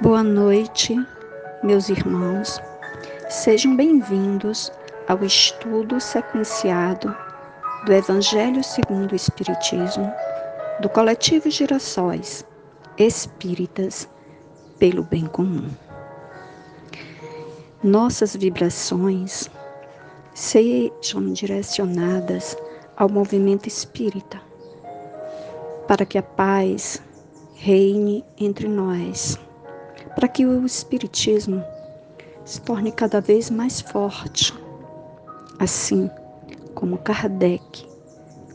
Boa noite, meus irmãos. Sejam bem-vindos ao estudo sequenciado do Evangelho segundo o Espiritismo do coletivo Girassóis Espíritas pelo Bem Comum. Nossas vibrações sejam direcionadas ao movimento espírita, para que a paz reine entre nós para que o Espiritismo se torne cada vez mais forte, assim como Kardec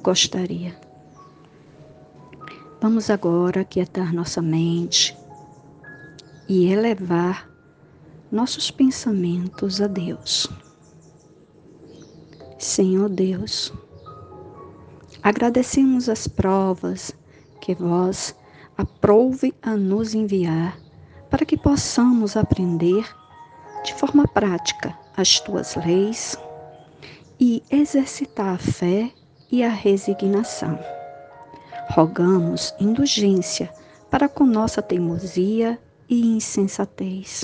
gostaria. Vamos agora quietar nossa mente e elevar nossos pensamentos a Deus. Senhor Deus, agradecemos as provas que vós aprouve a nos enviar para que possamos aprender de forma prática as tuas leis e exercitar a fé e a resignação. Rogamos indulgência para com nossa teimosia e insensatez,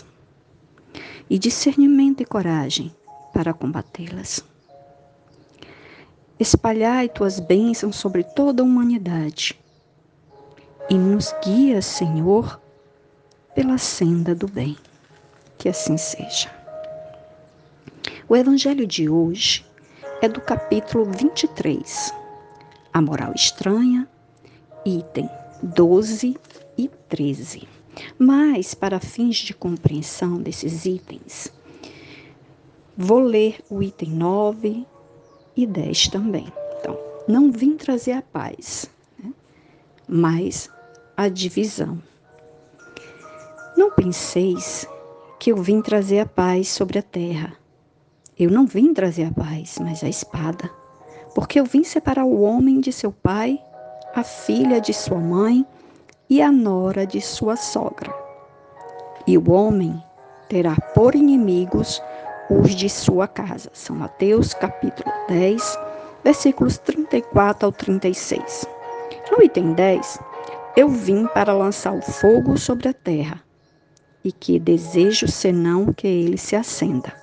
e discernimento e coragem para combatê-las. Espalhai tuas bênçãos sobre toda a humanidade e nos guia, Senhor, pela senda do bem. Que assim seja. O evangelho de hoje é do capítulo 23, A Moral Estranha, item 12 e 13. Mas, para fins de compreensão desses itens, vou ler o item 9 e 10 também. Então, não vim trazer a paz, né? mas a divisão. Não penseis que eu vim trazer a paz sobre a terra. Eu não vim trazer a paz, mas a espada. Porque eu vim separar o homem de seu pai, a filha de sua mãe e a nora de sua sogra. E o homem terá por inimigos os de sua casa. São Mateus capítulo 10, versículos 34 ao 36. No item 10, eu vim para lançar o fogo sobre a terra e que desejo senão que ele se acenda.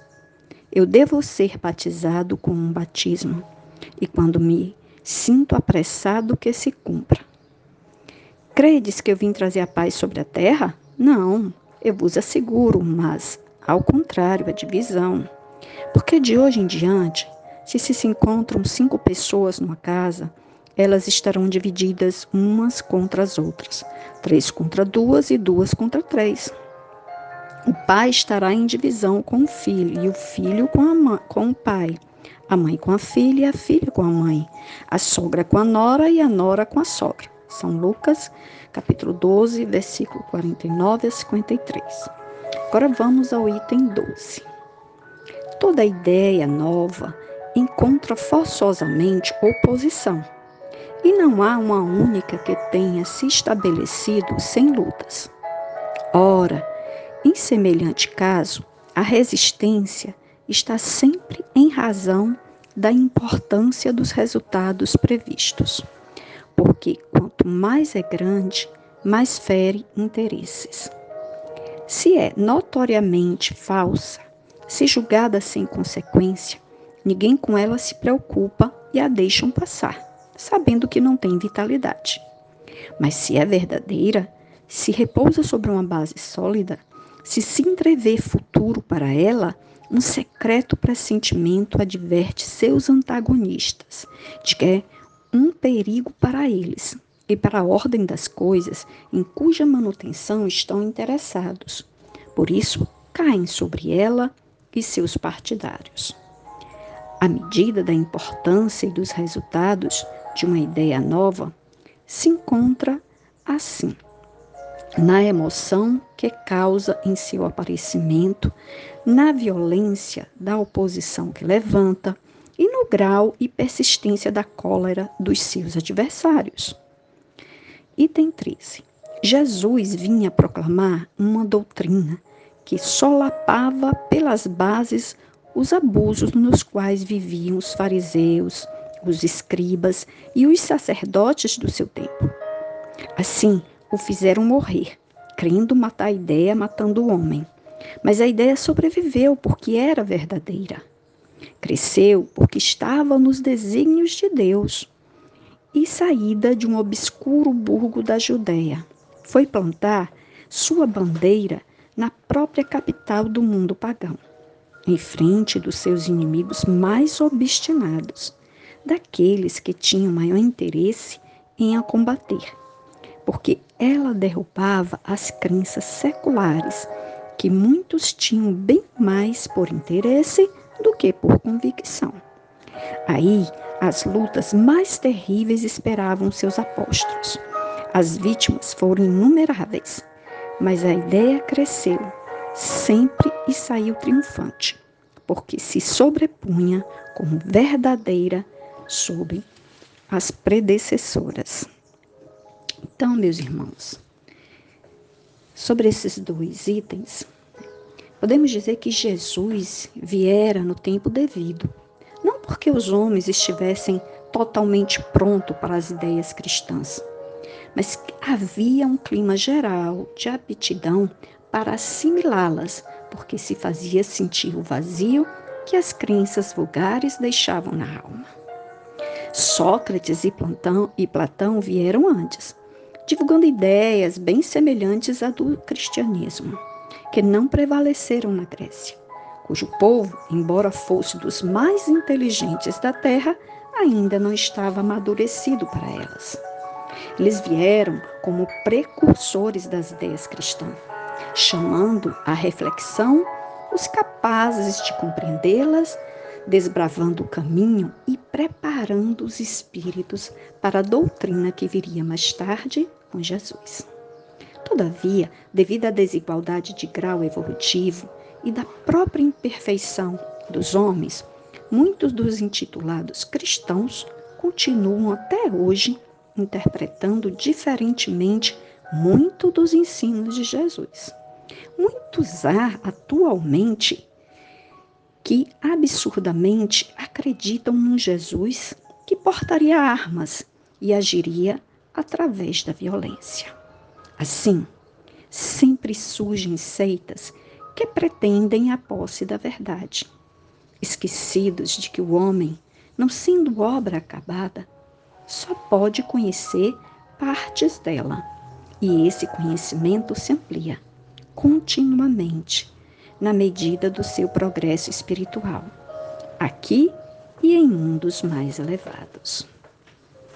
Eu devo ser batizado com um batismo, e quando me sinto apressado que se cumpra. Credes que eu vim trazer a paz sobre a terra? Não, eu vos asseguro, mas, ao contrário, a divisão. Porque de hoje em diante, se se encontram cinco pessoas numa casa, elas estarão divididas umas contra as outras, três contra duas e duas contra três. O pai estará em divisão com o filho, e o filho com, mãe, com o pai, a mãe com a filha e a filha com a mãe, a sogra com a nora e a nora com a sogra. São Lucas, capítulo 12, versículo 49 a 53. Agora vamos ao item 12. Toda ideia nova encontra forçosamente oposição, e não há uma única que tenha se estabelecido sem lutas. Ora, em semelhante caso, a resistência está sempre em razão da importância dos resultados previstos, porque quanto mais é grande, mais fere interesses. Se é notoriamente falsa, se julgada sem consequência, ninguém com ela se preocupa e a deixam passar, sabendo que não tem vitalidade. Mas se é verdadeira, se repousa sobre uma base sólida, se se entrever futuro para ela, um secreto pressentimento adverte seus antagonistas de que é um perigo para eles e para a ordem das coisas em cuja manutenção estão interessados. Por isso, caem sobre ela e seus partidários. À medida da importância e dos resultados de uma ideia nova, se encontra assim na emoção que causa em seu aparecimento, na violência da oposição que levanta e no grau e persistência da cólera dos seus adversários. Item 13. Jesus vinha proclamar uma doutrina que solapava pelas bases os abusos nos quais viviam os fariseus, os escribas e os sacerdotes do seu tempo. Assim, o fizeram morrer crendo matar a ideia matando o homem. Mas a ideia sobreviveu porque era verdadeira. Cresceu porque estava nos desígnios de Deus e saída de um obscuro burgo da Judéia. Foi plantar sua bandeira na própria capital do mundo pagão, em frente dos seus inimigos mais obstinados, daqueles que tinham maior interesse em a combater, porque ela derrubava as crenças seculares que muitos tinham bem mais por interesse do que por convicção. Aí, as lutas mais terríveis esperavam seus apóstolos. As vítimas foram inumeráveis, mas a ideia cresceu sempre e saiu triunfante, porque se sobrepunha como verdadeira sobre as predecessoras. Então, meus irmãos, sobre esses dois itens, podemos dizer que Jesus viera no tempo devido, não porque os homens estivessem totalmente prontos para as ideias cristãs, mas havia um clima geral de aptidão para assimilá-las, porque se fazia sentir o vazio que as crenças vulgares deixavam na alma. Sócrates e Platão, e Platão vieram antes, divulgando ideias bem semelhantes à do cristianismo, que não prevaleceram na Grécia, cujo povo, embora fosse dos mais inteligentes da terra, ainda não estava amadurecido para elas. Eles vieram como precursores das ideias cristãs, chamando à reflexão os capazes de compreendê-las, desbravando o caminho e preparando os espíritos para a doutrina que viria mais tarde com Jesus. Todavia, devido à desigualdade de grau evolutivo e da própria imperfeição dos homens, muitos dos intitulados cristãos continuam até hoje interpretando diferentemente muito dos ensinos de Jesus. Muitos há atualmente que absurdamente acreditam num Jesus que portaria armas e agiria através da violência. Assim, sempre surgem seitas que pretendem a posse da verdade, esquecidos de que o homem, não sendo obra acabada, só pode conhecer partes dela. E esse conhecimento se amplia continuamente na medida do seu progresso espiritual, aqui e em mundos mais elevados.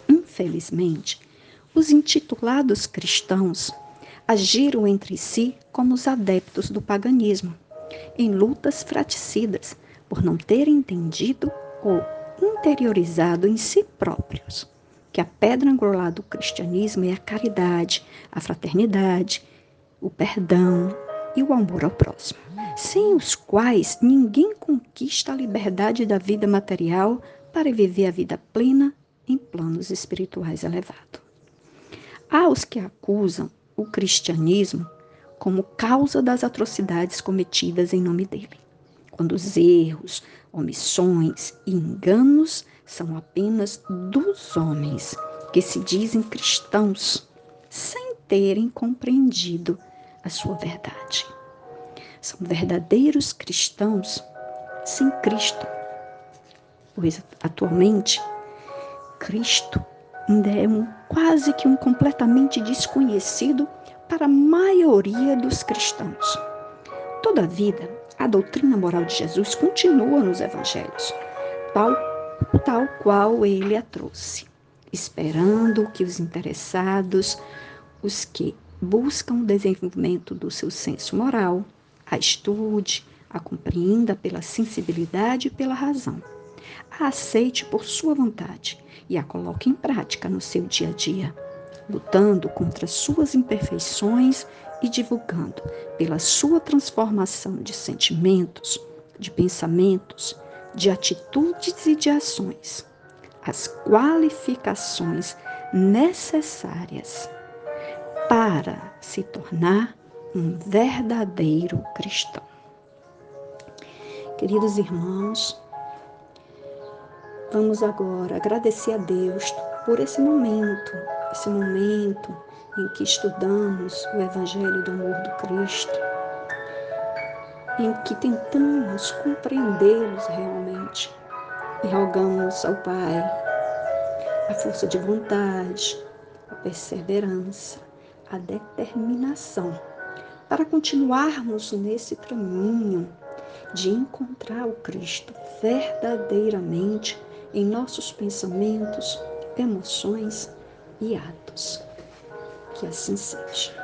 Infelizmente, os intitulados cristãos agiram entre si como os adeptos do paganismo, em lutas fraticidas por não terem entendido ou interiorizado em si próprios que a pedra angular do cristianismo é a caridade, a fraternidade, o perdão e o amor ao próximo, sem os quais ninguém conquista a liberdade da vida material para viver a vida plena em planos espirituais elevados. Há os que acusam o cristianismo como causa das atrocidades cometidas em nome dele, quando os erros, omissões e enganos são apenas dos homens que se dizem cristãos sem terem compreendido a sua verdade. São verdadeiros cristãos sem Cristo, pois atualmente Cristo é um quase que um completamente desconhecido para a maioria dos cristãos. Todavia, a doutrina moral de Jesus continua nos evangelhos, tal tal qual ele a trouxe, esperando que os interessados, os que buscam o desenvolvimento do seu senso moral, a estude, a compreenda pela sensibilidade e pela razão, a aceite por sua vontade e a coloque em prática no seu dia a dia, lutando contra suas imperfeições e divulgando pela sua transformação de sentimentos, de pensamentos, de atitudes e de ações, as qualificações necessárias para se tornar um verdadeiro cristão. Queridos irmãos, vamos agora agradecer a Deus por esse momento, esse momento em que estudamos o Evangelho do amor do Cristo, em que tentamos compreendê-los realmente e rogamos ao Pai a força de vontade, a perseverança, a determinação para continuarmos nesse caminho de encontrar o Cristo verdadeiramente em nossos pensamentos, emoções e atos. Que assim seja.